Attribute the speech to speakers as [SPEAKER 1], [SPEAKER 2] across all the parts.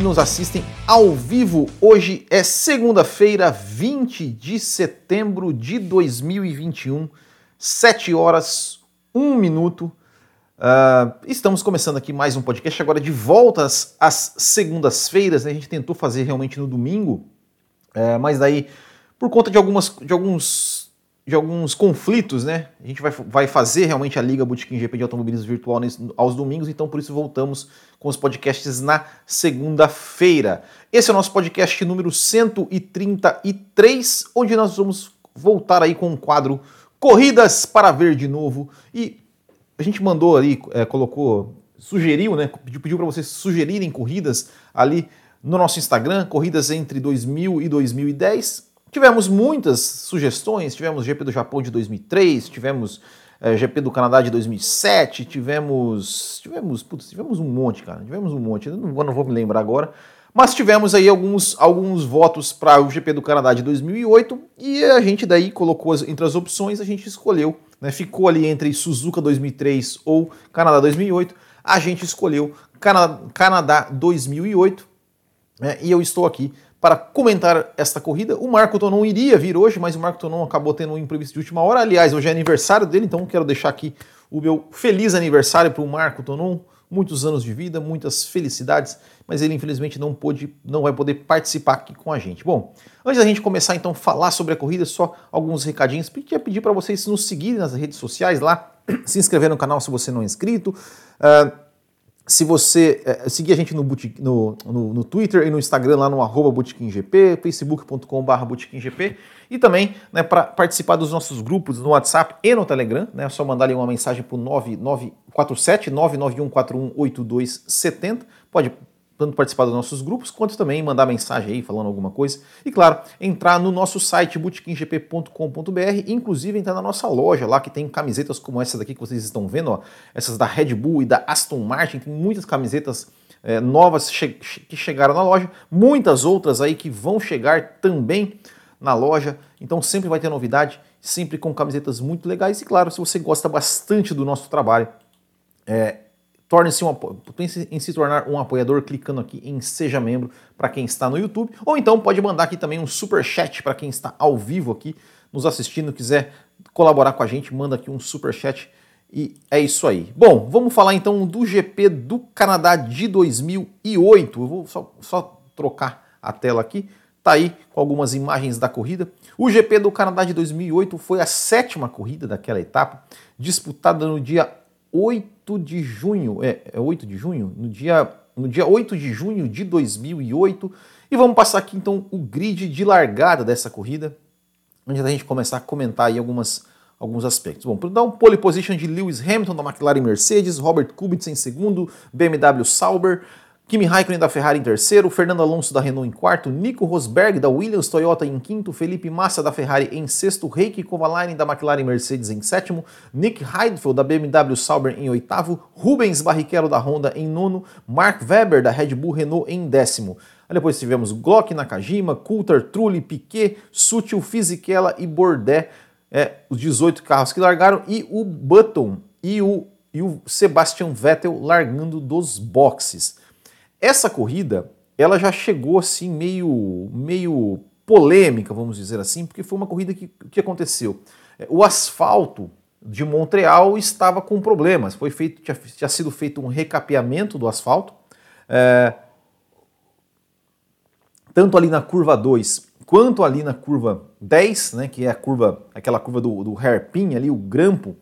[SPEAKER 1] que nos assistem ao vivo. Hoje é segunda-feira, 20 de setembro de 2021, 7 horas, 1 minuto. Uh, estamos começando aqui mais um podcast, agora de voltas às segundas-feiras. Né? A gente tentou fazer realmente no domingo, uh, mas daí, por conta de, algumas, de alguns de alguns conflitos, né? A gente vai, vai fazer realmente a Liga Botequim GP de Automobilismo Virtual nesse, aos domingos, então por isso voltamos com os podcasts na segunda-feira. Esse é o nosso podcast número 133, onde nós vamos voltar aí com um quadro Corridas para Ver de novo. E a gente mandou ali, é, colocou, sugeriu, né? Pediu, pediu para vocês sugerirem corridas ali no nosso Instagram, corridas entre 2000 e 2010 Tivemos muitas sugestões, tivemos GP do Japão de 2003, tivemos é, eh, GP do Canadá de 2007, tivemos, tivemos, putz, tivemos um monte, cara, tivemos um monte, eu não, não vou me lembrar agora, mas tivemos aí alguns, alguns votos para o GP do Canadá de 2008 e a gente daí colocou as, entre as opções, a gente escolheu, né, ficou ali entre Suzuka 2003 ou Canadá 2008, a gente escolheu Cana Canadá 2008 né, e eu estou aqui para comentar esta corrida. O Marco Tonon iria vir hoje, mas o Marco Tonon acabou tendo um imprevisto de última hora. Aliás, hoje é aniversário dele, então quero deixar aqui o meu feliz aniversário para o Marco Tonon. Muitos anos de vida, muitas felicidades, mas ele infelizmente não pôde, não vai poder participar aqui com a gente. Bom, antes da gente começar então a falar sobre a corrida, só alguns recadinhos. Queria pedir para vocês nos seguirem nas redes sociais lá, se inscrever no canal se você não é inscrito. Uh, se você é, seguir a gente no, no, no, no, Twitter e no Instagram, lá no arroba botequimgp, facebook.com.br botequimgp, e também né, para participar dos nossos grupos no WhatsApp e no Telegram, né, é só mandar ali uma mensagem para o 9947 99141 8270, pode tanto participar dos nossos grupos, quanto também mandar mensagem aí falando alguma coisa. E claro, entrar no nosso site bootkinggp.com.br, inclusive entrar na nossa loja lá que tem camisetas como essa daqui que vocês estão vendo, ó, essas da Red Bull e da Aston Martin, tem muitas camisetas é, novas che que chegaram na loja, muitas outras aí que vão chegar também na loja. Então sempre vai ter novidade, sempre com camisetas muito legais. E claro, se você gosta bastante do nosso trabalho, é, Torne-se um, pense em se tornar um apoiador clicando aqui em Seja Membro para quem está no YouTube, ou então pode mandar aqui também um super chat para quem está ao vivo aqui nos assistindo, quiser colaborar com a gente, manda aqui um super chat e é isso aí. Bom, vamos falar então do GP do Canadá de 2008. Eu vou só, só trocar a tela aqui. Tá aí com algumas imagens da corrida. O GP do Canadá de 2008 foi a sétima corrida daquela etapa, disputada no dia 8 de junho, é, é 8 de junho? No dia, no dia 8 de junho de 2008. E vamos passar aqui então o grid de largada dessa corrida, antes da gente começar a comentar aí algumas, alguns aspectos. Bom, para dar um pole position de Lewis Hamilton da McLaren Mercedes, Robert Kubica em segundo, BMW Sauber, Kimi Raikkonen da Ferrari em terceiro, Fernando Alonso da Renault em quarto, Nico Rosberg da Williams Toyota em quinto, Felipe Massa da Ferrari em sexto, Heikki Kovalainen da McLaren Mercedes em sétimo, Nick Heidfeld da BMW Sauber em oitavo, Rubens Barrichello da Honda em nono, Mark Webber da Red Bull Renault em décimo. Aí depois tivemos Glock, Nakajima, Coulter, Trulli, Piquet, Sutil, Fisichella e Bordet, é, os 18 carros que largaram, e o Button e o, e o Sebastian Vettel largando dos boxes. Essa corrida, ela já chegou assim meio, meio polêmica, vamos dizer assim, porque foi uma corrida que, que aconteceu. É, o asfalto de Montreal estava com problemas. Foi feito, tinha, tinha sido feito um recapeamento do asfalto. É, tanto ali na curva 2 quanto ali na curva 10, né, que é a curva, aquela curva do, do hairpin ali, o grampo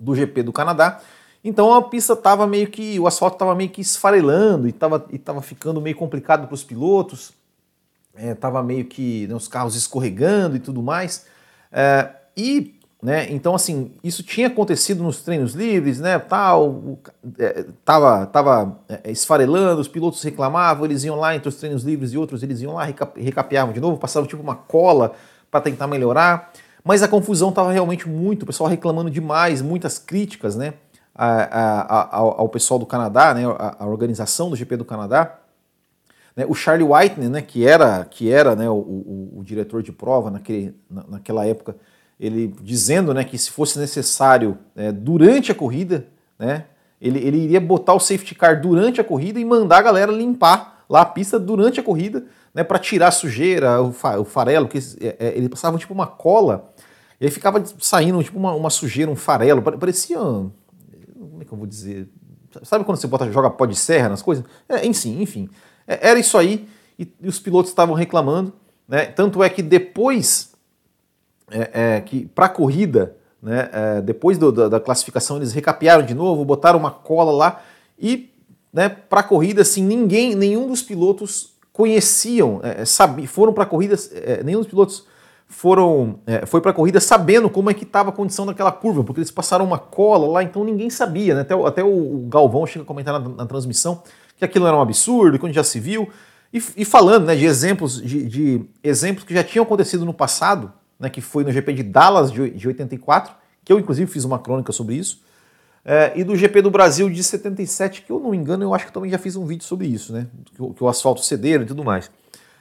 [SPEAKER 1] do GP do Canadá, então a pista estava meio que, o asfalto estava meio que esfarelando e estava e tava ficando meio complicado para os pilotos, estava é, meio que né, os carros escorregando e tudo mais. É, e, né, então assim, isso tinha acontecido nos treinos livres, né, tal, é, tava, tava é, esfarelando, os pilotos reclamavam, eles iam lá entre os treinos livres e outros, eles iam lá, recapeavam de novo, passavam tipo uma cola para tentar melhorar. Mas a confusão estava realmente muito, o pessoal reclamando demais, muitas críticas, né? A, a, ao, pessoal do Canadá, né, a, organização do GP do Canadá, né, o Charlie Whitener, né, que era, que era né, o, o, o diretor de prova naquele, na, naquela época, ele dizendo né, que se fosse necessário é, durante a corrida, né, ele, ele iria botar o safety car durante a corrida e mandar a galera limpar lá a pista durante a corrida, né, para tirar a sujeira, o, fa o farelo, que é, é, ele passava tipo uma cola, e aí ficava saindo tipo uma, uma sujeira, um farelo, parecia, como é que eu vou dizer, sabe quando você bota, joga pó de serra nas coisas? É, enfim, enfim, é, era isso aí, e, e os pilotos estavam reclamando, né, tanto é que depois, é, é que para a corrida, né, é, depois do, da, da classificação eles recapearam de novo, botaram uma cola lá, e né, para a corrida, assim, ninguém, nenhum dos pilotos conheciam, é, sabi, foram para a corrida, é, nenhum dos pilotos foram, é, foi para a corrida sabendo como é que estava a condição daquela curva, porque eles passaram uma cola lá, então ninguém sabia, né? até, até o Galvão chega a comentar na, na, transmissão que aquilo era um absurdo, que onde já se viu, e, e falando né, de exemplos de, de, exemplos que já tinham acontecido no passado, né, que foi no GP de Dallas de, de 84, que eu inclusive fiz uma crônica sobre isso, é, e do GP do Brasil de 77, que eu não me engano, eu acho que também já fiz um vídeo sobre isso, né? Que, que o asfalto cederam e tudo mais.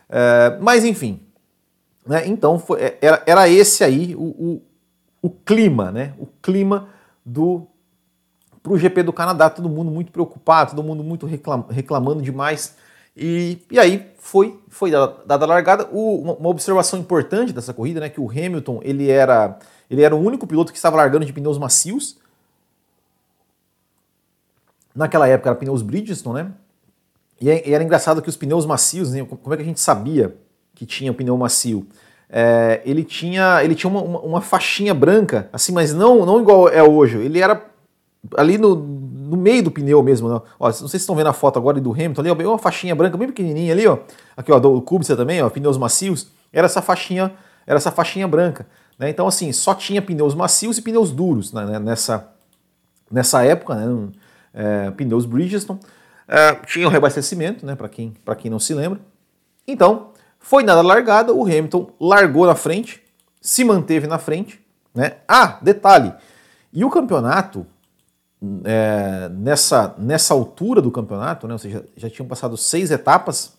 [SPEAKER 1] É, mas enfim, né? então foi, é, era, era esse aí o, o, o clima, né? O clima do para o GP do Canadá, todo mundo muito preocupado, todo mundo muito reclam, reclamando demais. E, e aí foi, foi dada a largada. O, uma, observação importante dessa corrida, né? Que o Hamilton ele era, ele era o único piloto que estava largando de pneus macios. Naquela época era pneus Bridgestone, né? E, é, e era engraçado que os pneus macios, né? como é que a gente sabia que tinha pneu macio? É, ele tinha, ele tinha uma, uma, uma, faixinha branca, assim, mas não, não igual é hoje. Ele era ali no, no meio do pneu mesmo. Né? Ó, não sei se estão vendo a foto agora do Hamilton ali, ó, uma faixinha branca bem pequenininha ali, ó. Aqui, ó, do Kubica também, ó, pneus macios. Era essa faixinha, era essa faixinha branca. Né? Então, assim, só tinha pneus macios e pneus duros né? nessa, nessa época. Né? é, pneus Bridgestone. É, tinha o reabastecimento, né, para quem, quem não se lembra. Então, foi nada largada, o Hamilton largou na frente, se manteve na frente. Né? Ah, detalhe, e o campeonato, é, nessa, nessa altura do campeonato, né, ou seja, já tinham passado seis etapas,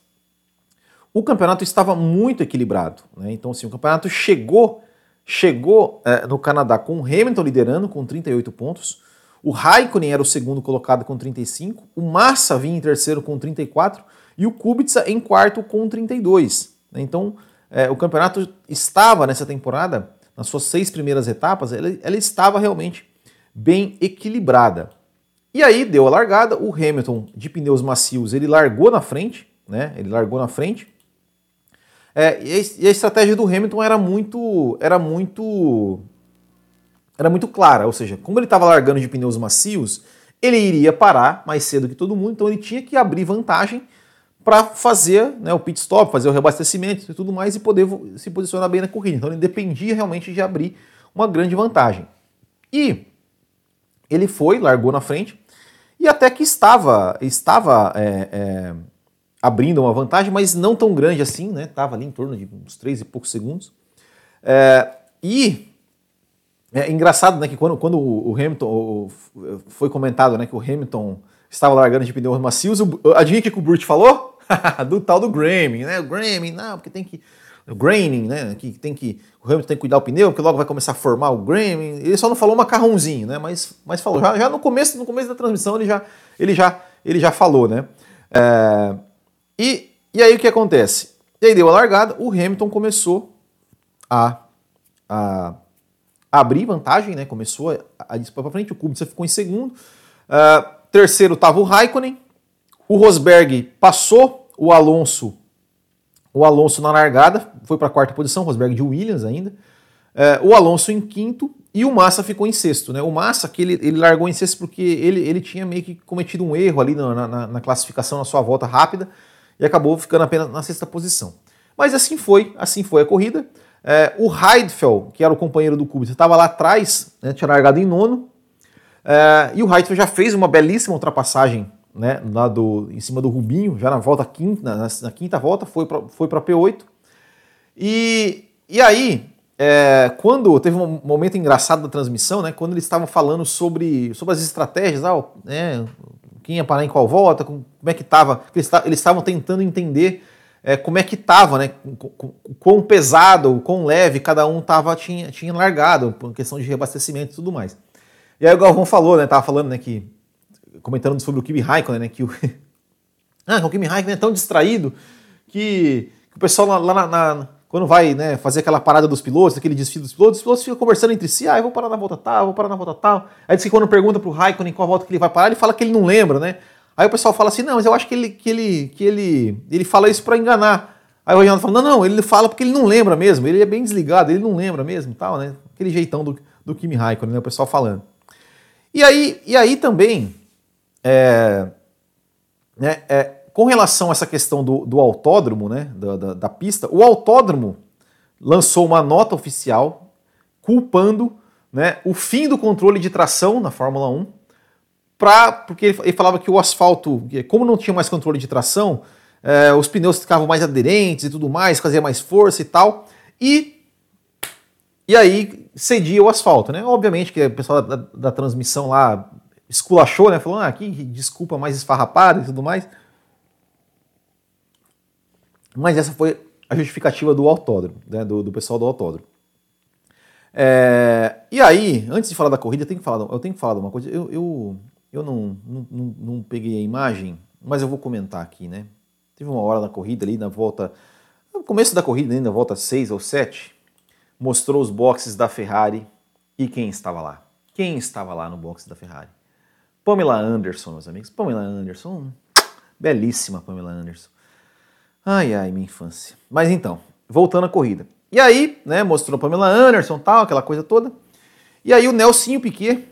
[SPEAKER 1] o campeonato estava muito equilibrado. Né? Então, assim, o campeonato chegou, chegou é, no Canadá com o Hamilton liderando com 38 pontos, o Raikkonen era o segundo colocado com 35, o Massa vinha em terceiro com 34 e o Kubica em quarto com 32. Então, é, o campeonato estava nessa temporada, nas suas seis primeiras etapas, ela, ela estava realmente bem equilibrada. E aí deu a largada, o Hamilton de pneus macios ele largou na frente, né? Ele largou na frente. É, e a estratégia do Hamilton era muito, era muito era muito clara, ou seja, como ele estava largando de pneus macios, ele iria parar mais cedo que todo mundo, então ele tinha que abrir vantagem para fazer né, o pit stop, fazer o reabastecimento e tudo mais e poder se posicionar bem na corrida. Então ele dependia realmente de abrir uma grande vantagem. E ele foi, largou na frente e até que estava, estava é, é, abrindo uma vantagem, mas não tão grande assim, né? Estava ali em torno de uns três e poucos segundos. É, e é engraçado, né, que quando, quando o Hamilton o, foi comentado, né, que o Hamilton estava largando de pneus macios, o, adivinha o que o Burt falou? do tal do Grammy, né? O Grammy, não, porque tem que o graining, né? Que tem que o Hamilton tem que cuidar o pneu, porque logo vai começar a formar o Grammy. Ele só não falou macarrãozinho, né? Mas, mas falou já, já no começo no começo da transmissão ele já ele já ele já falou, né? É, e e aí o que acontece? E aí deu a largada, o Hamilton começou a, a abrir vantagem, né? Começou a, a disputar para frente, o Kubica ficou em segundo. Uh, terceiro estava o Raikkonen. O Rosberg passou o Alonso, o Alonso na largada, foi para a quarta posição, Rosberg de Williams ainda. Uh, o Alonso em quinto e o Massa ficou em sexto, né? O Massa que ele, ele largou em sexto porque ele, ele tinha meio que cometido um erro ali na, na, na classificação na sua volta rápida e acabou ficando apenas na sexta posição. Mas assim foi, assim foi a corrida. É, o Heidfeld, que era o companheiro do Kubica, estava lá atrás, né, tinha largado em nono. É, e o Heidfeld já fez uma belíssima ultrapassagem né, lá do, em cima do Rubinho, já na volta quinta, na, na quinta volta, foi para foi P8. E, e aí, é, quando teve um momento engraçado da transmissão, né, quando eles estavam falando sobre, sobre as estratégias, ah, né, quem ia parar em qual volta, como, é que estava, eles estavam tentando entender é, como é que estava, né? Quão pesado, quão leve cada um tava, tinha, tinha largado, por questão de reabastecimento e tudo mais. E aí o Galvão falou, né? Tava falando, né, que. Comentando sobre o Kimi Raikkonen, né? Que o, Ah, o Kimi Raikkonen é tão distraído que, que o pessoal lá, na, na, quando vai né, fazer aquela parada dos pilotos, aquele desfile dos pilotos, os pilotos ficam conversando entre si, ah, eu vou parar na volta tal, vou parar na volta tal. Aí diz que quando pergunta pro Raikkonen qual volta que ele vai parar, ele fala que ele não lembra, né? Aí o pessoal fala assim, não, mas eu acho que ele, que ele, que ele, ele fala isso para enganar. Aí o Reginaldo fala, não, não, ele fala porque ele não lembra mesmo, ele é bem desligado, ele não lembra mesmo, tal, né? Aquele jeitão do, do Kimi Raikkonen, né, o pessoal falando. E aí, e aí também, é, né, é, com relação a essa questão do, do autódromo, né, da, da, da, pista, o autódromo lançou uma nota oficial culpando né, o fim do controle de tração na Fórmula 1, pra, porque ele, ele falava que o asfalto, como não tinha mais controle de tração, é, os pneus ficavam mais aderentes e tudo mais, fazia mais força e tal, e e aí cedia o asfalto, né? Obviamente que o pessoal da, da transmissão lá esculachou, né? Falou, ah, que desculpa mais esfarrapada e tudo mais. Mas essa foi a justificativa do autódromo, né? do, do pessoal do autódromo. É, e aí, antes de falar da corrida, eu tenho que falar, eu tenho que falar de uma coisa. Eu, eu, eu não, não, não, não peguei a imagem, mas eu vou comentar aqui, né? Teve uma hora na corrida ali, na volta. No começo da corrida, ainda na volta 6 ou 7, mostrou os boxes da Ferrari e quem estava lá? Quem estava lá no box da Ferrari? Pamela Anderson, meus amigos. Pamela Anderson, belíssima Pamela Anderson. Ai, ai, minha infância. Mas então, voltando à corrida. E aí, né, mostrou Pamela Anderson, tal, aquela coisa toda. E aí o Nelsinho Piquet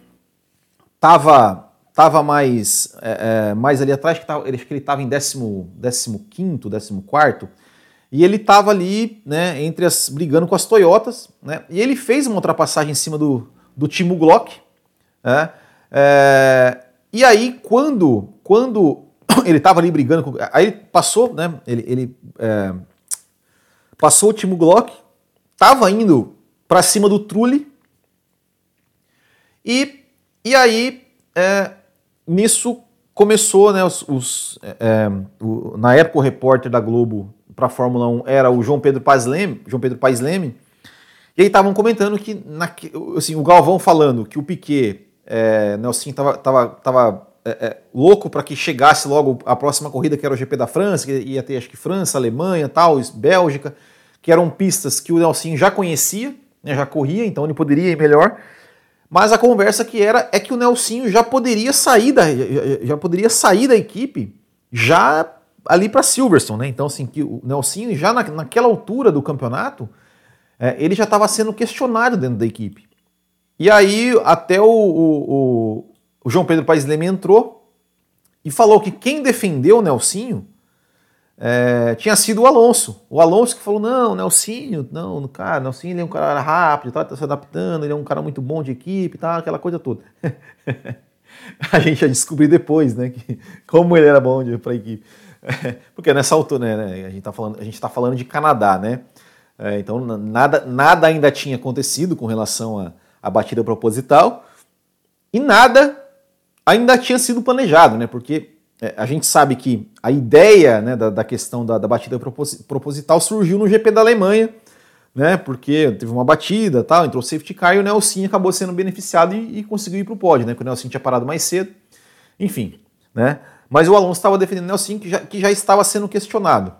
[SPEAKER 1] tava, tava mais, é, é, mais ali atrás, que tava, acho que ele estava em 15 quinto, 14 quarto, e ele estava ali, né, entre as brigando com as Toyotas, né? E ele fez uma ultrapassagem em cima do, do Timo Glock, né? É, e aí quando quando ele estava ali brigando com, aí ele passou, né? Ele, ele é, passou o Timo Glock, estava indo para cima do Trulli e e aí é, nisso começou, né? Os, os é, é, o, na época o repórter da Globo para a Fórmula 1 era o João Pedro Paes Leme, João Pedro Paes Leme, e aí estavam comentando que, na, assim, o Galvão falando que o Piquet, é, Nelson estava tava, tava, é, é, louco para que chegasse logo a próxima corrida, que era o GP da França, que ia ter acho que França, Alemanha, tal, Bélgica, que eram pistas que o Nelson já conhecia, né, já corria, então ele poderia ir melhor. Mas a conversa que era é que o Nelsinho já poderia sair da, já, já poderia sair da equipe já ali para Silverstone, né? Então, assim, que o Nelsinho já na, naquela altura do campeonato, é, ele já estava sendo questionado dentro da equipe. E aí, até o, o, o João Pedro Paes Leme entrou e falou que quem defendeu o Nelsinho é, tinha sido o Alonso. O Alonso que falou: não, Nelsinho, não, cara, Nelsinho ele é um cara rápido, tá, tá se adaptando, ele é um cara muito bom de equipe, tá, aquela coisa toda. a gente já descobriu depois, né, que, como ele era bom para a equipe. Porque nessa altura, né, a gente está falando, a gente tá falando de Canadá, né? É, então nada, nada ainda tinha acontecido com relação à, à batida proposital e nada ainda tinha sido planejado, né? Porque é, a gente sabe que a ideia né, da, da questão da, da batida proposital surgiu no GP da Alemanha, né? Porque teve uma batida, tal, entrou safety car e o Nelson acabou sendo beneficiado e, e conseguiu ir para o pódio, né? Porque o Nelson tinha parado mais cedo, enfim, né? Mas o Alonso estava defendendo o Nelsinho, que já, que já estava sendo questionado.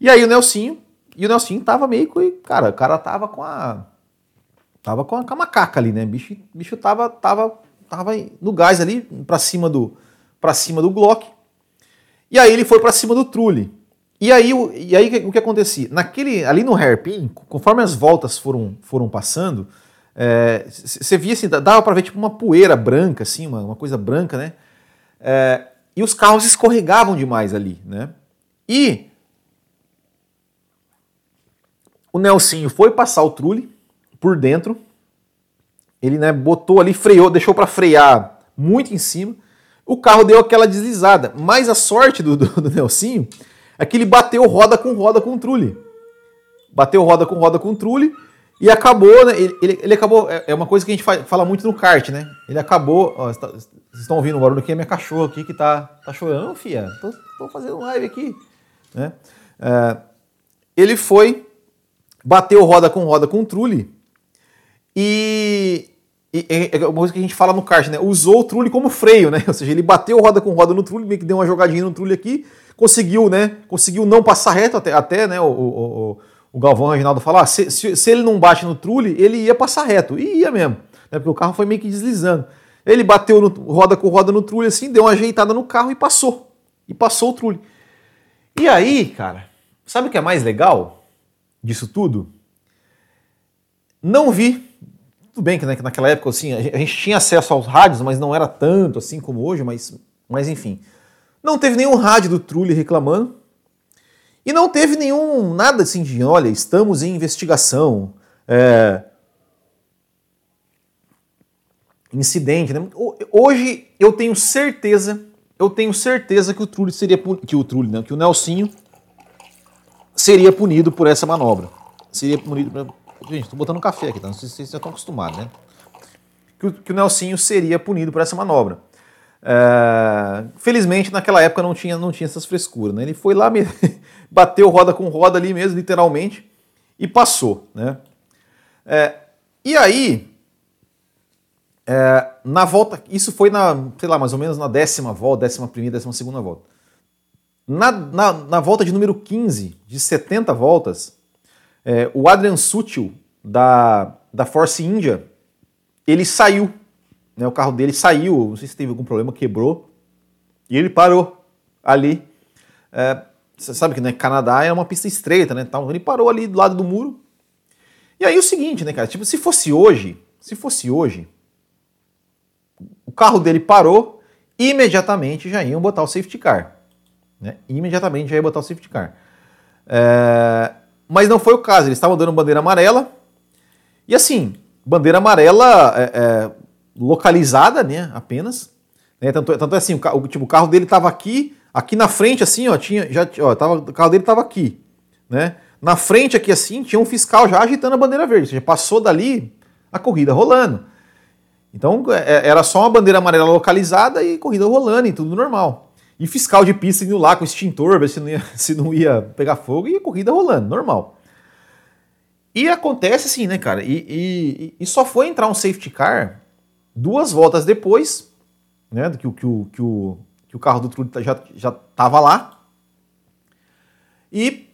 [SPEAKER 1] E aí o Nelsinho, e o Nelsinho estava meio que, cara, o cara tava com a tava com a, macaca ali, né? O bicho, bicho tava, tava, tava no gás ali, para cima do para cima do Glock. E aí ele foi para cima do Trulli. E aí, e aí o que acontecia? Naquele, ali no hairpin, conforme as voltas foram, foram passando, você é, via assim, dava para ver tipo uma poeira branca, assim, uma, uma coisa branca, né? É, e os carros escorregavam demais ali, né? E o Nelsinho foi passar o trule por dentro, ele né, botou ali, freou, deixou para frear muito em cima, o carro deu aquela deslizada, mas a sorte do, do, do Nelsinho é que ele bateu roda com roda com trule. Bateu roda com roda com trule e acabou, né? Ele, ele, ele, acabou. É, é uma coisa que a gente fala muito no kart, né? Ele acabou. Ó, tá, vocês estão ouvindo o barulho aqui, é minha cachorra aqui que tá, tá chorando, fia. Tô, tô fazendo live aqui. Né? É, ele foi, bateu roda com roda com o Trulli e, é uma coisa que a gente fala no kart, né? Usou o Trulli como freio, né? Ou seja, ele bateu roda com roda no Trulli, meio que deu uma jogadinha no Trulli aqui, conseguiu, né? Conseguiu não passar reto até, até né? O, o, o Galvão Reginaldo falar, ah, se, se, se, ele não bate no Trulli, ele ia passar reto. E ia mesmo, né? Porque o carro foi meio que deslizando. Ele bateu no, roda com roda no Trulli assim, deu uma ajeitada no carro e passou. E passou o Trulli. E aí, cara, sabe o que é mais legal disso tudo? Não vi. Tudo bem que né, naquela época assim, a gente tinha acesso aos rádios, mas não era tanto assim como hoje, mas, mas enfim. Não teve nenhum rádio do Trulli reclamando. E não teve nenhum, nada assim de, olha, estamos em investigação. É, incidente. Né? Hoje eu tenho certeza, eu tenho certeza que o Trulli seria que o Trulli, né? que o Nelsinho seria punido por essa manobra. Seria punido. Gente, estou botando café aqui, tá? não sei se vocês já estão acostumados, né? Que o, que o Nelsinho seria punido por essa manobra. É... Felizmente, naquela época não tinha, não tinha essas frescuras, né? Ele foi lá, me... bateu roda com roda ali mesmo, literalmente, e passou, né? É... E aí, é, na volta, isso foi na, sei lá, mais ou menos na décima volta, décima primeira, décima segunda volta. Na, na, na, volta de número 15, de 70 voltas, é, o Adrian Sutil, da, da Force India, ele saiu. Né, o carro dele saiu, não sei se teve algum problema, quebrou, e ele parou ali. É, você sabe que né, Canadá é uma pista estreita, né? Então ele parou ali do lado do muro. E aí o seguinte, né, cara? Tipo, se fosse hoje, se fosse hoje, o carro dele parou, imediatamente já iam botar o safety car. Né? Imediatamente já ia botar o safety car. É... Mas não foi o caso, eles estavam dando bandeira amarela. E assim, bandeira amarela é, é, localizada, né? Apenas. Né? Tanto, tanto é assim, o, o, tipo, o carro dele estava aqui, aqui na frente, assim, ó, tinha, já, ó, tava, o carro dele estava aqui, né? Na frente aqui assim, tinha um fiscal já agitando a bandeira verde. Ou seja, passou dali a corrida rolando. Então é, era só uma bandeira amarela localizada e corrida rolando e tudo normal. E fiscal de pista indo lá com extintor, ver se não ia, se não ia pegar fogo e corrida rolando, normal. E acontece assim, né, cara? E, e, e só foi entrar um safety car duas voltas depois, né, que, que, o, que, o, que o carro do Trude já, já tava lá. E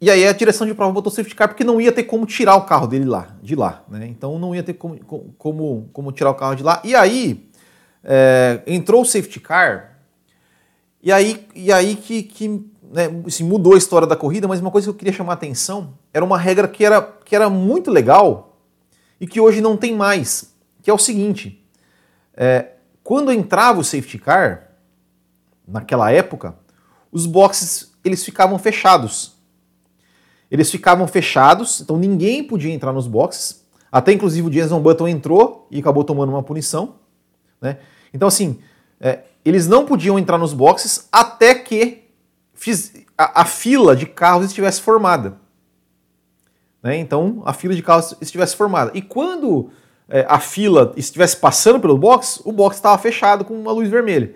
[SPEAKER 1] e aí a direção de prova botou safety car porque não ia ter como tirar o carro dele lá, de lá, né? Então não ia ter como, como, como tirar o carro de lá. E aí é, entrou o safety car e aí, e aí que, que né, assim, mudou a história da corrida, mas uma coisa que eu queria chamar a atenção era uma regra que era, que era muito legal e que hoje não tem mais, que é o seguinte, é, quando entrava o safety car, naquela época, os boxes eles ficavam fechados. Eles ficavam fechados, então ninguém podia entrar nos boxes. Até inclusive o Jenson Button entrou e acabou tomando uma punição. Né? Então, assim, é, eles não podiam entrar nos boxes até que a, a, fila de carros estivesse formada. Né? Então, a fila de carros estivesse formada. E quando é, a fila estivesse passando pelo box, o box estava fechado com uma luz vermelha.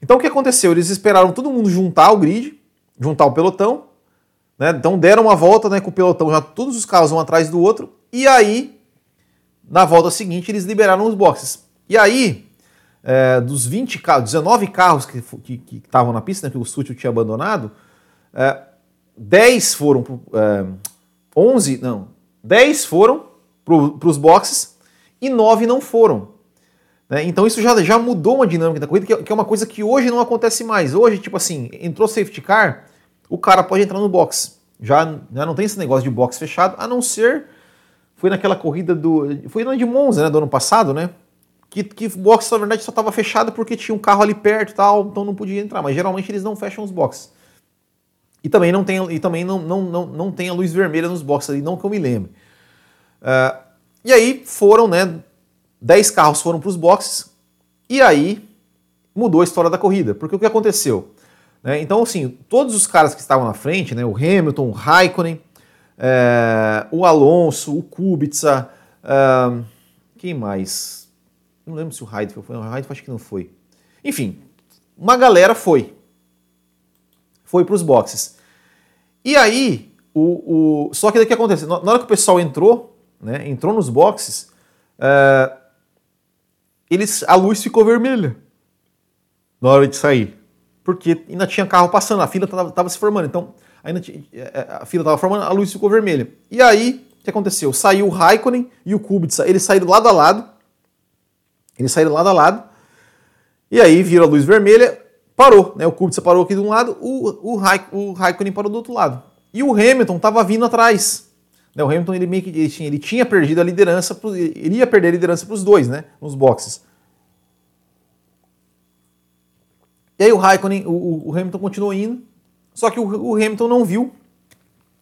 [SPEAKER 1] Então, o que aconteceu? Eles esperaram todo mundo juntar o grid, juntar o pelotão, né? Então deram uma volta né, com o pelotão, já todos os carros um atrás do outro, e aí, na volta seguinte, eles liberaram os boxes. E aí, é, dos 20 carros, 19 carros que estavam na pista, né, que o Sutil tinha abandonado, é, 10 foram, é, 11, não, 10 foram para os boxes e 9 não foram. Né? Então isso já, já mudou uma dinâmica da corrida, que é, que é uma coisa que hoje não acontece mais. Hoje, tipo assim, entrou safety car, o cara pode entrar no box. Já, já não tem esse negócio de box fechado, a não ser foi naquela corrida do. Foi na de Monza, né? Do ano passado, né? Que, que box, na verdade, só estava fechado porque tinha um carro ali perto e tal, então não podia entrar. Mas geralmente eles não fecham os boxes. E também não tem, e também não, não, não, não tem a luz vermelha nos boxes ali, não que eu me lembre. Uh, e aí foram, né? 10 carros foram para os boxes, e aí mudou a história da corrida. Porque o que aconteceu? Né? Então, assim, todos os caras que estavam na frente, né, o Hamilton, o Raikkonen, é, o Alonso, o Kubica, é, quem mais? Não lembro se o Heidfeld foi, o Heidfeld acho que não foi. Enfim, uma galera foi. Foi para os boxes. E aí, o, o, só que o que aconteceu? Na hora que o pessoal entrou, né, entrou nos boxes, é, eles, a luz ficou vermelha na hora de sair. Porque ainda tinha carro passando, a fila estava se formando. Então, ainda é, é, a fila estava formando, a luz ficou vermelha. E aí, o que aconteceu? Saiu o Raikkonen e o Kubica, eles saíram lado a lado. Eles saíram lado a lado. E aí, viram a luz vermelha, parou. Né? O Kubica parou aqui de um lado, o, o, o Raikkonen parou do outro lado. E o Hamilton estava vindo atrás. Né? O Hamilton ele que ele tinha, ele tinha perdido a liderança, ele ia perder a liderança para os dois, né? Nos boxes. E aí o Raikkonen, o, o Hamilton continuou indo, só que o, o, Hamilton não viu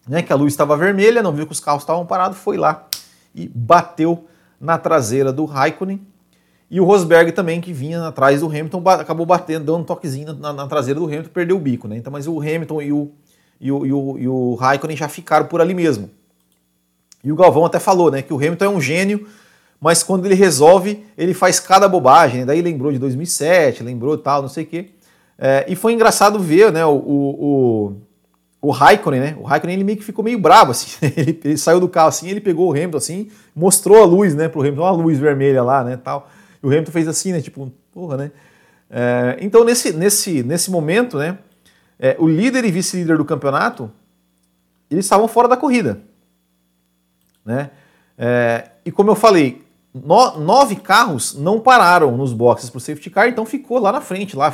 [SPEAKER 1] né, que a luz estava vermelha, não viu que os carros estavam parados, foi lá e bateu na traseira do Raikkonen. E o Rosberg também, que vinha atrás do Hamilton, acabou batendo, dando um toquezinho na, na traseira do Hamilton, perdeu o bico. Né? Então, mas o Hamilton e o, e o, e o, e o Raikkonen já ficaram por ali mesmo. E o Galvão até falou né, que o Hamilton é um gênio, mas quando ele resolve, ele faz cada bobagem. Né? Daí lembrou de 2007, lembrou tal, não sei o quê. É, e foi engraçado ver né, o, o, o Raikkonen, né? O Raikkonen ele meio que ficou meio bravo, assim. Ele, ele, saiu do carro assim, ele pegou o Hamilton assim, mostrou a luz, né, pro Hamilton, a luz vermelha lá, né, tal. O Hamilton fez assim, né, tipo, porra, né? É, então nesse, nesse, nesse momento, né, é, o líder e vice-líder do campeonato, eles estavam fora da corrida, né? É, e como eu falei, no, nove carros não pararam nos boxes para o safety car, então ficou lá na frente. Lá,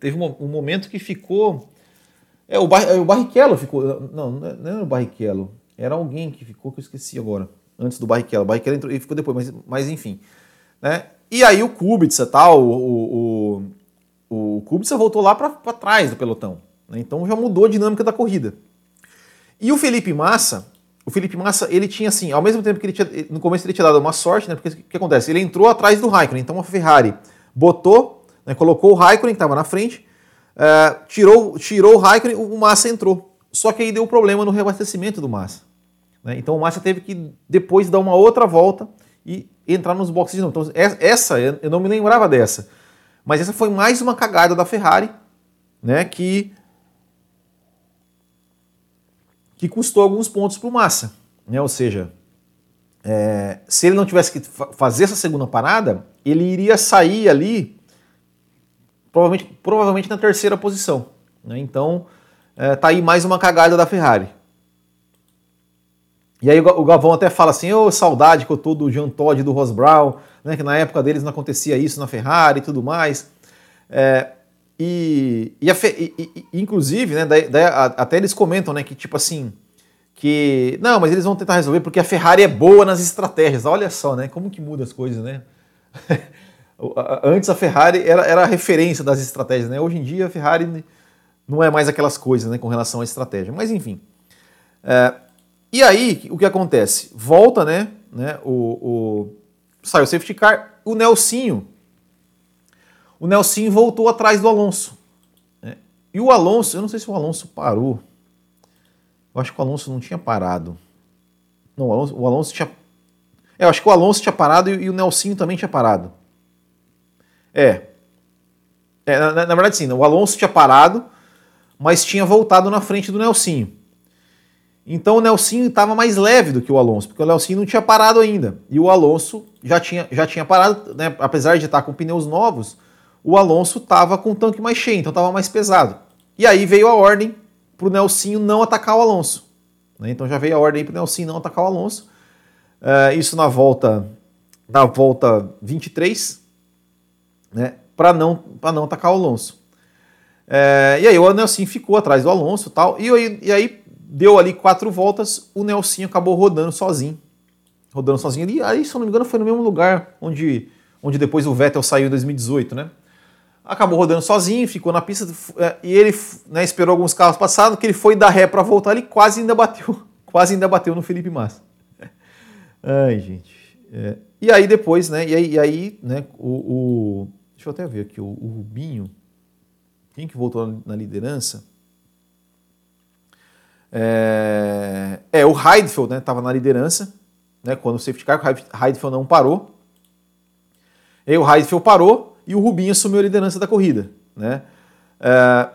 [SPEAKER 1] teve um, um momento que ficou. É, o, Bar, o Barrichello ficou. Não, não era o Barrichello. Era alguém que ficou, que eu esqueci agora. Antes do Barrichello. O Barrichello entrou e ficou depois, mas, mas enfim. Né? E aí o Kubica tal, o, o, o Kubica voltou lá para trás do pelotão. Né? Então já mudou a dinâmica da corrida. E o Felipe Massa, o Felipe Massa, ele tinha assim, ao mesmo tempo que ele tinha, no começo ele tinha dado uma sorte, né? Porque o que acontece? Ele entrou atrás do Raikkonen, então a Ferrari botou, né, colocou o Raikkonen, que estava na frente, uh, tirou, tirou o Raikkonen, o Massa entrou. Só que aí deu problema no reabastecimento do Massa. Né? Então o Massa teve que depois dar uma outra volta e entrar nos boxes de novo. Então essa, eu não me lembrava dessa. Mas essa foi mais uma cagada da Ferrari, né? Que que custou alguns pontos para o Massa. Né? Ou seja, é, se ele não tivesse que fazer essa segunda parada, ele iria sair ali provavelmente, provavelmente na terceira posição. Né? Então, é, tá aí mais uma cagada da Ferrari. E aí o Galvão até fala assim, ô oh, saudade que eu tô do Jean Todt do Ross Brown, né, que na época deles não acontecia isso na Ferrari e tudo mais. É, e, e, a, e, e inclusive, né, daí, daí, até eles comentam, né, que tipo assim, que não, mas eles vão tentar resolver porque a Ferrari é boa nas estratégias. Olha só, né, como que muda as coisas, né? Antes a Ferrari era, era a referência das estratégias, né? Hoje em dia a Ferrari não é mais aquelas coisas, né, com relação à estratégia. Mas enfim. É, e aí, o que acontece? Volta, né, né o, o sai o safety car, o Nelsinho o Nelson voltou atrás do Alonso. Né? E o Alonso, eu não sei se o Alonso parou. Eu acho que o Alonso não tinha parado. Não, o Alonso, o Alonso tinha. É, eu acho que o Alonso tinha parado e, e o Nelson também tinha parado. É. é na, na, verdade, sim, o Alonso tinha parado, mas tinha voltado na frente do Nelson. Então o Nelson estava mais leve do que o Alonso, porque o Nelson não tinha parado ainda. E o Alonso já tinha, já tinha parado, né, apesar de estar com pneus novos, o Alonso estava com o tanque mais cheio, então estava mais pesado. E aí veio a ordem para o Nelsinho não atacar o Alonso. Né? Então já veio a ordem para o Nelsinho não atacar o Alonso. Uh, isso na volta na volta 23, né? para não, não atacar o Alonso. Uh, e aí o Nelsinho ficou atrás do Alonso tal, e e aí deu ali quatro voltas, o Nelsinho acabou rodando sozinho. Rodando sozinho ali, aí se eu não me engano foi no mesmo lugar onde, onde depois o Vettel saiu em 2018, né? acabou rodando sozinho, ficou na pista é, e ele né, esperou alguns carros passarem, que ele foi dar ré para voltar, ele quase ainda bateu, quase ainda bateu no Felipe Massa. Ai, gente. É, e aí depois, né? E aí, e aí né? O, o, deixa eu até ver aqui o, o Rubinho, quem que voltou na liderança? É, é o Heidfeld, né? Tava na liderança, né? Quando o safety car, o Heidfeld não parou. E aí o Heidfeld parou e o Rubinho assumiu a liderança da corrida. Né? É,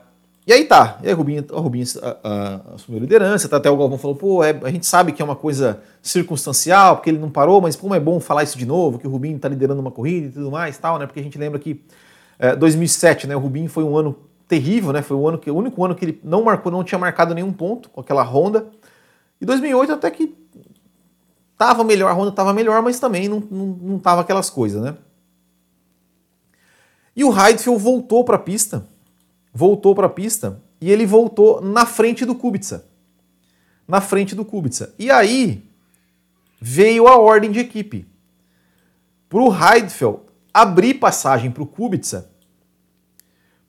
[SPEAKER 1] e aí tá, e aí o Rubinho, o Rubinho a, a, assumiu a liderança, tá, até o Galvão falou, pô, é, a gente sabe que é uma coisa circunstancial, porque ele não parou, mas como é bom falar isso de novo, que o Rubinho tá liderando uma corrida e tudo mais tal, né? Porque a gente lembra que é, 2007, né, o Rubinho foi um ano terrível, né? Foi o ano que o único ano que ele não marcou, não tinha marcado nenhum ponto com aquela Honda. E 2008 até que tava melhor, a Honda tava melhor, mas também não, não, não tava aquelas coisas, né? E o Heidfeld voltou para a pista voltou para a pista e ele voltou na frente do Kubica. Na frente do Kubica. E aí veio a ordem de equipe. Para o Heidfeld abrir passagem para o Kubica,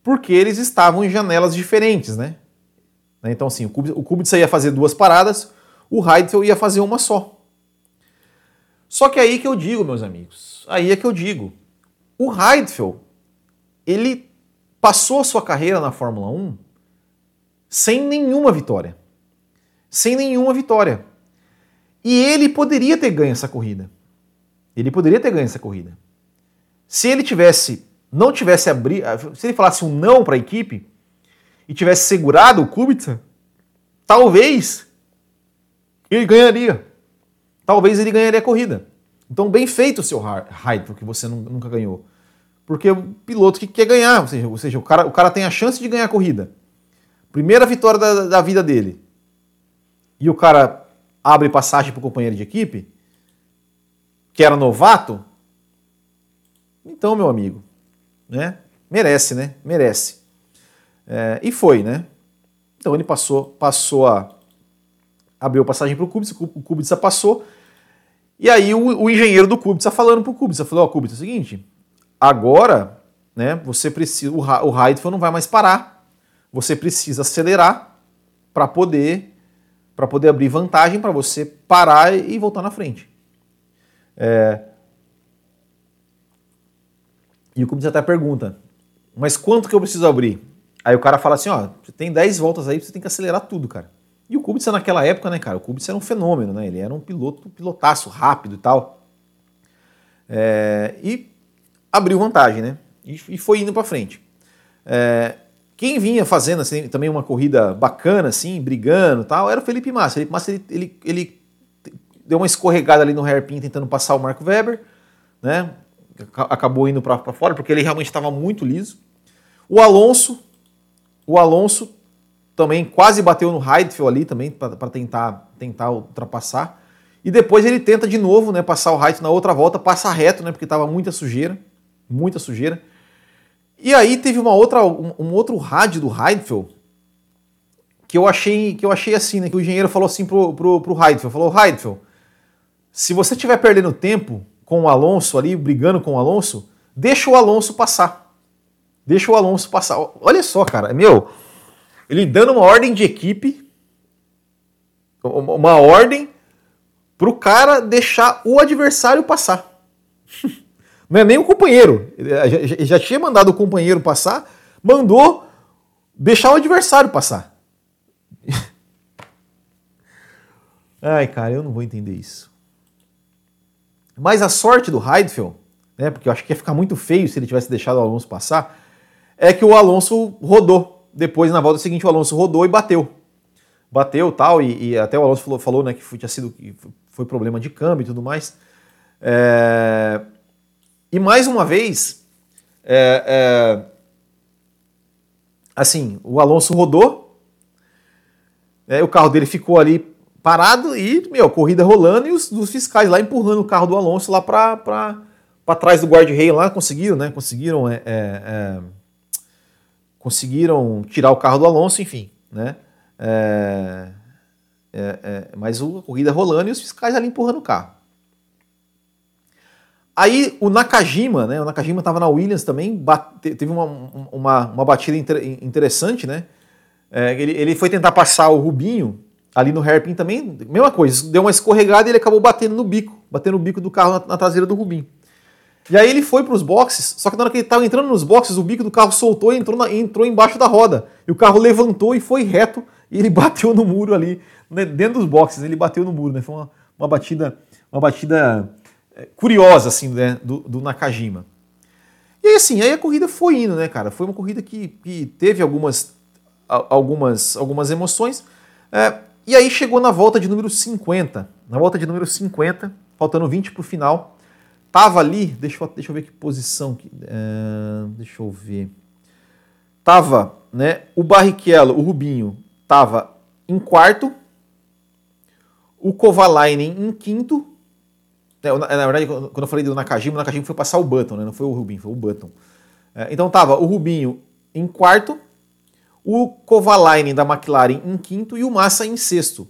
[SPEAKER 1] porque eles estavam em janelas diferentes, né? Então, assim, o Kubica ia fazer duas paradas, o Heidfeld ia fazer uma só. Só que aí que eu digo, meus amigos, aí é que eu digo, o Heidfeld, ele passou sua carreira na Fórmula 1 sem nenhuma vitória. Sem nenhuma vitória. E ele poderia ter ganho essa corrida. Ele poderia ter ganho essa corrida. Se ele tivesse, não tivesse abrir, se ele falasse um não para a equipe e tivesse segurado o Kubica, talvez ele ganharia. Talvez ele ganharia a corrida. Então, bem feito o seu Hyde, porque você nunca ganhou. Porque o piloto que quer ganhar, ou seja, ou seja o, cara, o cara tem a chance de ganhar a corrida. Primeira vitória da, da vida dele. E o cara abre passagem para o companheiro de equipe, que era novato. Então, meu amigo, né? Merece, né? Merece. É, e foi, né? Então ele passou, passou a abriu passagem para o Kubica, o Kubica passou. E aí o, o engenheiro do Kubica falando para o Kubica, falou: "Ó, oh, Kubica, é o seguinte, Agora, né, você precisa, o, o Heidfeld não vai mais parar. Você precisa acelerar para poder para poder abrir vantagem para você parar e voltar na frente. É... E o Kubica até pergunta, mas quanto que eu preciso abrir? Aí o cara fala assim, ó, você tem 10 voltas aí, você tem que acelerar tudo, cara. E o Kubica naquela época, né, cara, o Kubica era um fenômeno, né, ele era um piloto, pilotaço, rápido e tal. É... E abriu vantagem, né? E, e foi indo para frente. É, quem vinha fazendo assim, também uma corrida bacana, assim, brigando tal, era o Felipe Massa. Felipe Massa ele, ele, ele, deu uma escorregada ali no hairpin tentando passar o Marco Weber, né? Acabou indo para fora porque ele realmente estava muito liso. O Alonso, o Alonso também quase bateu no Heidfeld ali também para tentar tentar ultrapassar. E depois ele tenta de novo, né, passar o Heidfeld na outra volta, passa reto, né, porque estava muita sujeira muita sujeira. E aí teve uma outra, um, um outro rádio do Heidfeld que eu achei que eu achei assim, né? Que o engenheiro falou assim pro, pro, pro Heidfeld, falou, Heidfeld, se você estiver perdendo tempo com o Alonso ali, brigando com o Alonso, deixa o Alonso passar. Deixa o Alonso passar. Olha só, cara, meu, ele dando uma ordem de equipe, uma ordem pro cara deixar o adversário passar. Não é nem o companheiro. Ele já tinha mandado o companheiro passar, mandou deixar o adversário passar. Ai, cara, eu não vou entender isso. Mas a sorte do Heidfeld, né, porque eu acho que ia ficar muito feio se ele tivesse deixado o Alonso passar, é que o Alonso rodou. Depois, na volta seguinte, o Alonso rodou e bateu. Bateu tal, e, e até o Alonso falou, falou né, que foi, tinha sido, foi problema de câmbio e tudo mais. É, e mais uma vez, é, é, assim, o Alonso rodou, né, o carro dele ficou ali parado e, meu, corrida rolando e os, os fiscais lá empurrando o carro do Alonso lá para trás do guarda-reio lá, conseguiram, né? Conseguiram, é, é, é, conseguiram tirar o carro do Alonso, enfim, né? É, é, mas a corrida rolando e os fiscais ali empurrando o carro. Aí o Nakajima, né? O Nakajima estava na Williams também, bate, teve uma, uma, uma batida inter, interessante, né? É, ele, ele foi tentar passar o Rubinho ali no hairpin também, mesma coisa, deu uma escorregada e ele acabou batendo no bico, batendo no bico do carro na, na traseira do Rubinho. E aí ele foi para os boxes, só que na hora que ele estava entrando nos boxes, o bico do carro soltou e entrou, na, entrou embaixo da roda. E o carro levantou e foi reto e ele bateu no muro ali, né, dentro dos boxes, ele bateu no muro, né? Foi uma, uma batida, uma batida é, curiosa, assim, né, do, do, Nakajima. E aí, assim, aí a corrida foi indo, né, cara? Foi uma corrida que, que teve algumas, algumas, algumas emoções. É, e aí chegou na volta de número 50. Na volta de número 50, faltando 20 para o final, tava ali, deixa eu, deixa eu ver que posição, é, deixa eu ver. Tava, né, o Barrichello, o Rubinho, tava em quarto, o Kovalainen em quinto, é, na verdade, quando eu falei do Nakajima, o Nakajima foi passar o Button, né? não foi o Rubinho, foi o Button. É, então tava o Rubinho em quarto, o Kovalainen da McLaren em quinto e o Massa em sexto.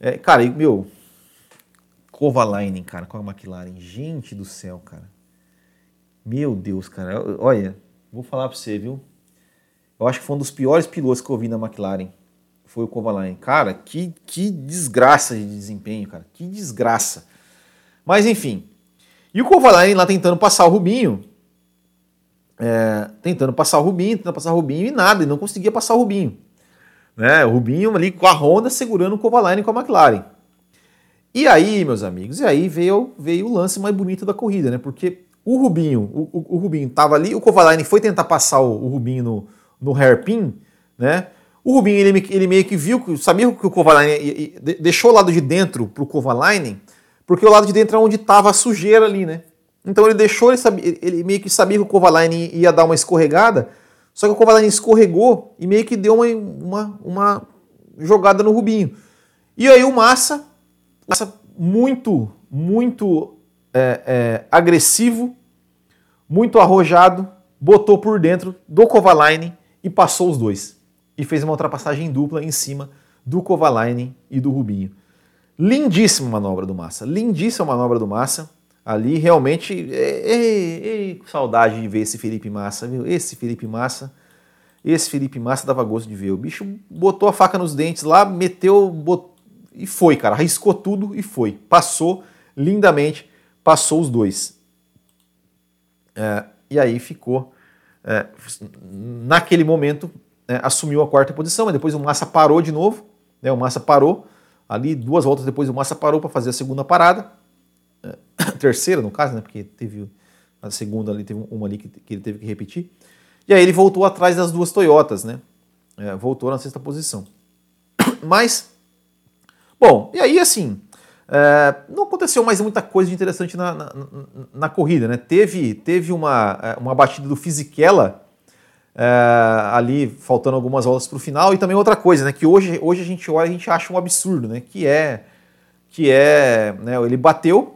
[SPEAKER 1] É, cara, meu, Kovalainen, cara, com a McLaren. Gente do céu, cara. Meu Deus, cara. Olha, vou falar pra você, viu? Eu acho que foi um dos piores pilotos que eu vi na McLaren. Foi o Kovalainen. Cara, que, que desgraça de desempenho, cara. Que desgraça. Mas enfim. E o Kovalainen lá tentando passar o Rubinho. É, tentando passar o Rubinho, tentando passar o Rubinho e nada, e não conseguia passar o Rubinho. Né? O Rubinho ali com a Honda segurando o Kovalainen com a McLaren. E aí, meus amigos, e aí veio, veio o lance mais bonito da corrida, né? Porque o Rubinho, o, o, o Rubinho tava ali, o Kovalainen foi tentar passar o, o Rubinho no, no hairpin, né? O Rubinho, ele, ele meio que viu, sabia que o Kovalainen deixou o lado de dentro pro Kovalainen, porque o lado de dentro é onde estava a sujeira ali, né? Então ele deixou, ele, ele meio que sabia que o Kovalainen ia dar uma escorregada, só que o Kovalainen escorregou e meio que deu uma, uma, uma jogada no Rubinho. E aí o Massa, Massa muito, muito é, é, agressivo, muito arrojado, botou por dentro do Kovalainen e passou os dois. E fez uma ultrapassagem dupla em cima do Kovalainen e do Rubinho. Lindíssima manobra do Massa, lindíssima manobra do Massa. Ali realmente, ei, saudade de ver esse Felipe Massa, viu? Esse Felipe Massa, esse Felipe Massa dava gosto de ver. O bicho botou a faca nos dentes lá, meteu bot... e foi, cara, arriscou tudo e foi. Passou lindamente, passou os dois. É, e aí ficou, é, naquele momento, é, assumiu a quarta posição, mas depois o Massa parou de novo, né? O Massa parou Ali, duas voltas depois, o Massa parou para fazer a segunda parada. Terceira, no caso, né? Porque teve a segunda ali, teve uma ali que, que ele teve que repetir. E aí ele voltou atrás das duas Toyotas, né? É, voltou na sexta posição. Mas, bom, e aí assim, é, não aconteceu mais muita coisa de interessante na, na, na, corrida, né? Teve, teve uma, é, uma batida do Fisichella é, ali faltando algumas voltas para o final. E também outra coisa, né? Que hoje, hoje a gente olha a gente acha um absurdo, né? Que é. Que é. Né, ele bateu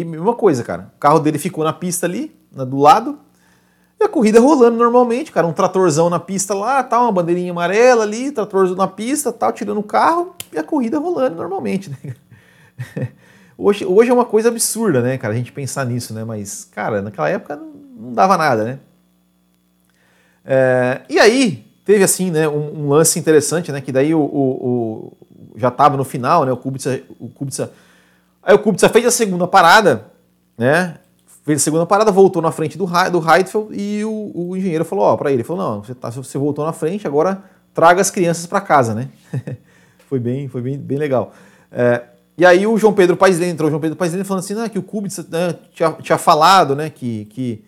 [SPEAKER 1] e mesma coisa, cara. O carro dele ficou na pista ali, na, do lado. E a corrida rolando normalmente, cara. Um tratorzão na pista lá, tal, uma bandeirinha amarela ali, tratorzão na pista, tal, tirando o carro, e a corrida rolando normalmente, né? Hoje, hoje é uma coisa absurda, né, cara, a gente pensar nisso, né? Mas, cara, naquela época não, não dava nada, né? É, e aí teve assim, né, um, um, lance interessante, né, que daí o, o, o já estava no final, né, o Kubica, o Kubica, aí o Kubica fez a segunda parada, né, fez a segunda parada, voltou na frente do, do Heidfeld e o, o engenheiro falou, ó, para ele, falou, não, você, tá, você voltou na frente, agora traga as crianças para casa, né, foi bem, foi bem, bem legal. É, e aí o João Pedro Paes entrou, o João Pedro Paes falando assim, não, que o Kubica né, tinha, tinha falado, né, que, que,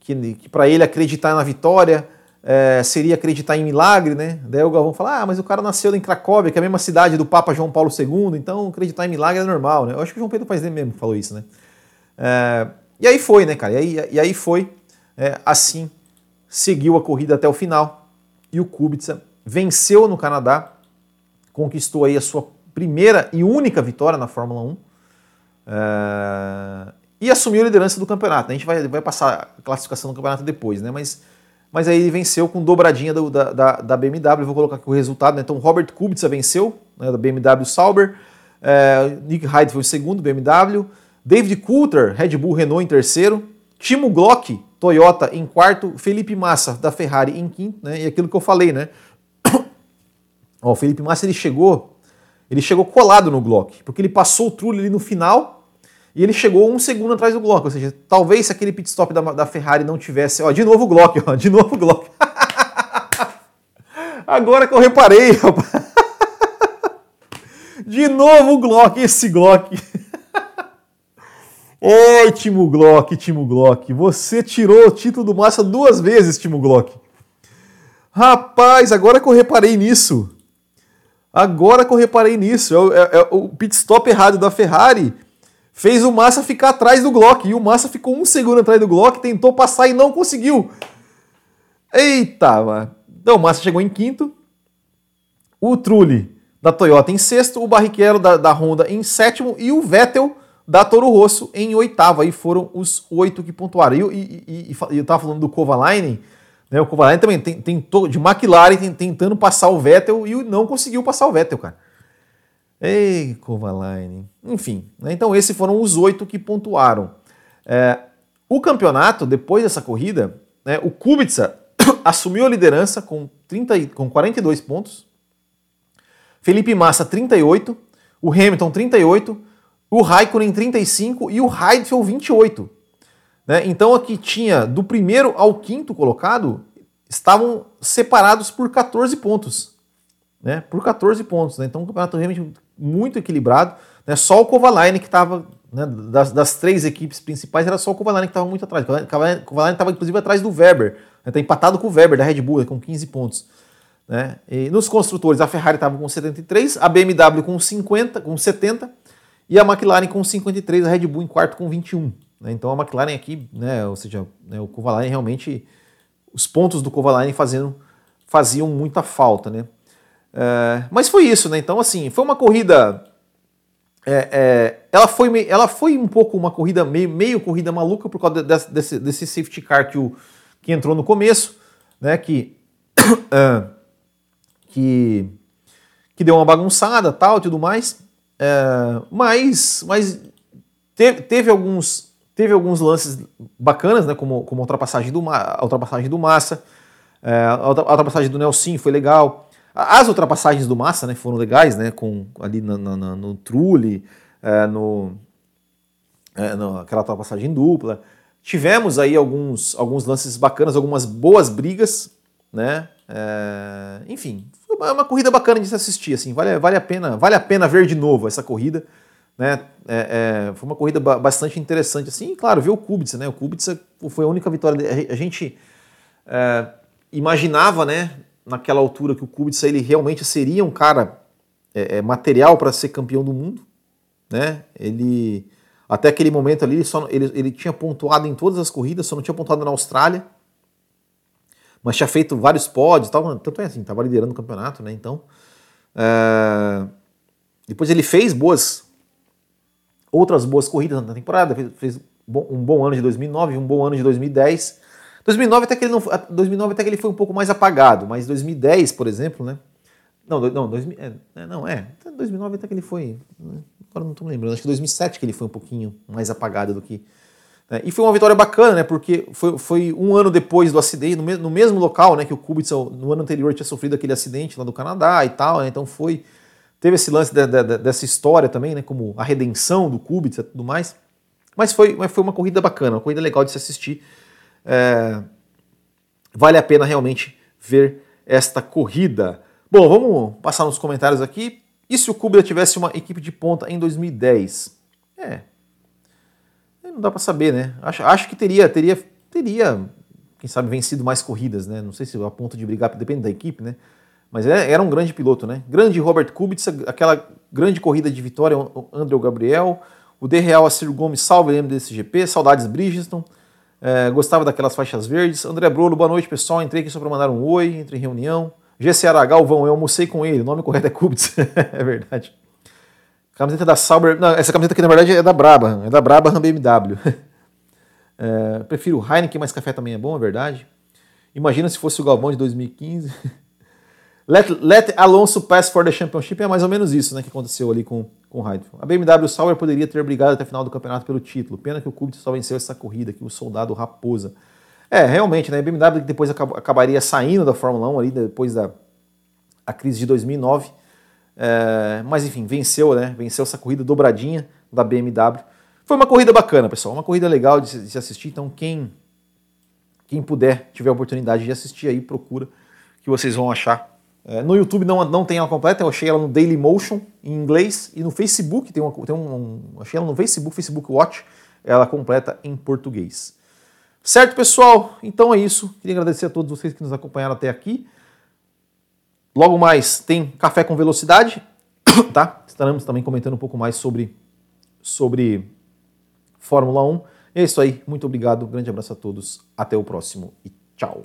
[SPEAKER 1] que, que para ele acreditar na vitória é, seria acreditar em milagre, né? Daí o Galvão fala, ah, mas o cara nasceu em Cracóvia, que é a mesma cidade do Papa João Paulo II, então acreditar em milagre é normal, né? Eu acho que o João Pedro Paes mesmo falou isso, né? É, e aí foi, né, cara? E aí, e aí foi, é, assim, seguiu a corrida até o final e o Kubica venceu no Canadá, conquistou aí a sua primeira e única vitória na Fórmula 1 é, e assumiu a liderança do campeonato. A gente vai, vai passar a classificação do campeonato depois, né? Mas mas aí ele venceu com dobradinha do, da, da, da, BMW. Vou colocar aqui o resultado. Né? Então, Robert Kubica venceu, né, da BMW Sauber. É, Nick Hyde foi o segundo, BMW. David Coulter, Red Bull Renault em terceiro. Timo Glock, Toyota em quarto. Felipe Massa, da Ferrari em quinto. Né? E aquilo que eu falei, né? Ó, o Felipe Massa ele chegou, ele chegou colado no Glock, porque ele passou o Trulli ali no final e ele chegou um segundo atrás do Glock, ou seja, talvez se aquele pit stop da, da Ferrari não tivesse. Ó, de novo o Glock, ó, de novo o Glock. Agora que eu reparei, rapaz. De novo o Glock, esse Glock. Oi, Timo Glock, Timo Glock. Você tirou o título do Massa duas vezes, Timo Glock. Rapaz, agora que eu reparei nisso. Agora que eu reparei nisso. É, é, é, o pit stop errado da Ferrari fez o Massa ficar atrás do Glock. E o Massa ficou um segundo atrás do Glock, tentou passar e não conseguiu. Eita, mano. Então o Massa chegou em quinto. O Trulli da Toyota em sexto. O Barrichello da, da Honda em sétimo. E o Vettel da Toro Rosso em oitavo. Aí foram os oito que pontuaram. E, e, e, e eu tava falando do Kovalainen né? O Kovalainen também tentou, de McLaren, tentando passar o Vettel e não conseguiu passar o Vettel, cara. Ei, Kovalainen. Enfim, né? então esses foram os oito que pontuaram. É, o campeonato, depois dessa corrida, né, o Kubica assumiu a liderança com, 30, com 42 pontos, Felipe Massa 38, o Hamilton 38, o Raikkonen 35 e o Heidfeld 28. Né? Então aqui tinha do primeiro ao quinto colocado estavam separados por 14 pontos. Né? Por 14 pontos. Né? Então um campeonato realmente muito equilibrado. Né? Só o Kovalainen que estava, né, das, das, três equipes principais, era só o Kovalainen que estava muito atrás. O Kovalainen estava inclusive atrás do Weber. Está empatado com o Weber da Red Bull, né, com 15 pontos. Né? E nos construtores, a Ferrari estava com 73, a BMW com 50, com 70 e a McLaren com 53, a Red Bull em quarto com 21. Né? Então a McLaren aqui, né, ou seja, né, o Kovalainen realmente, os pontos do Kovalainen fazendo, faziam muita falta. Né? É, mas foi isso, né? Então, assim, foi uma corrida. É, é, ela, foi, ela foi um pouco uma corrida, meio, meio corrida maluca por causa desse, desse, desse safety car que, o, que entrou no começo, né? Que, é, que, que deu uma bagunçada tal tudo mais. É, mas mas teve, teve alguns Teve alguns lances bacanas, né, como, como a, ultrapassagem do, a ultrapassagem do Massa, é, a ultrapassagem do Nelson foi legal. As ultrapassagens do Massa né, foram legais, né, com, ali no, Trulli, é, no, é, no, aquela ultrapassagem dupla. Tivemos aí alguns, alguns lances bacanas, algumas boas brigas, né? É, enfim, foi uma, corrida bacana de se assistir, assim, vale, vale, a pena, vale a pena ver de novo essa corrida. Né? É, é, foi uma corrida bastante interessante. Assim, e, claro, ver o Kubica, né? O Kubica foi a única vitória. A gente é, imaginava, né, naquela altura, que o Kubica ele realmente seria um cara é, é, material para ser campeão do mundo. Né? Ele, até aquele momento ali, ele, só, ele, ele tinha pontuado em todas as corridas, só não tinha pontuado na Austrália. Mas tinha feito vários pódios, tal, tanto é assim, estava liderando o campeonato, né? Então. É, depois ele fez boas outras boas corridas na temporada, fez, fez um bom ano de 2009, um bom ano de 2010. 2009 até que ele não, 2009 até que ele foi um pouco mais apagado, mas 2010, por exemplo, né? Não, não, 2000, é, é não é. 2009 até que ele foi, né? agora não estou lembrando, acho que 2007 que ele foi um pouquinho mais apagado do que né? E foi uma vitória bacana, né? Porque foi, foi um ano depois do acidente, no, me, no mesmo local, né? Que o Kubica no ano anterior tinha sofrido aquele acidente lá do Canadá e tal, né? Então foi Teve esse lance de, de, de, dessa história também, né, como a redenção do Kubica e tudo mais. Mas foi, mas foi uma corrida bacana, uma corrida legal de se assistir. É, vale a pena realmente ver esta corrida. Bom, vamos passar nos comentários aqui. E se o Kubica tivesse uma equipe de ponta em 2010? É, não dá para saber, né? Acho, acho que teria, teria, teria, quem sabe, vencido mais corridas, né? Não sei se a ponto de brigar, depende da equipe, né? Mas é, era um grande piloto, né? Grande Robert Kubica, aquela grande corrida de vitória, o André Gabriel, o De Real Assir Gomes, salve MDSGP, saudades Bridgestone, é, gostava daquelas faixas verdes. André Brolo, boa noite pessoal, entrei aqui só para mandar um oi, entre em reunião. GC Galvão, eu almocei com ele, o nome correto é Kubica, é verdade. Camiseta da Sauber, não, essa camiseta aqui na verdade é da Braba, é da Braba na BMW. é, prefiro Heineken, mas café também é bom, é verdade. Imagina se fosse o Galvão de 2015. Let, let Alonso pass for the championship é mais ou menos isso né, que aconteceu ali com, com o Heidfeld. A BMW Sauber poderia ter brigado até a final do campeonato pelo título. Pena que o Kubica só venceu essa corrida, que o soldado Raposa. É, realmente, né? A BMW depois acabaria saindo da Fórmula 1 ali, depois da a crise de 2009. É, mas enfim, venceu, né? Venceu essa corrida dobradinha da BMW. Foi uma corrida bacana, pessoal. Uma corrida legal de se, de se assistir. Então, quem, quem puder, tiver a oportunidade de assistir aí, procura que vocês vão achar é, no YouTube não, não tem ela completa, eu achei ela no Dailymotion em inglês e no Facebook, tem, uma, tem um, um, achei ela no Facebook, Facebook Watch, ela completa em português. Certo, pessoal? Então é isso. Queria agradecer a todos vocês que nos acompanharam até aqui. logo mais tem Café com Velocidade, tá? Estaremos também comentando um pouco mais sobre, sobre Fórmula 1. É isso aí, muito obrigado, grande abraço a todos, até o próximo e tchau.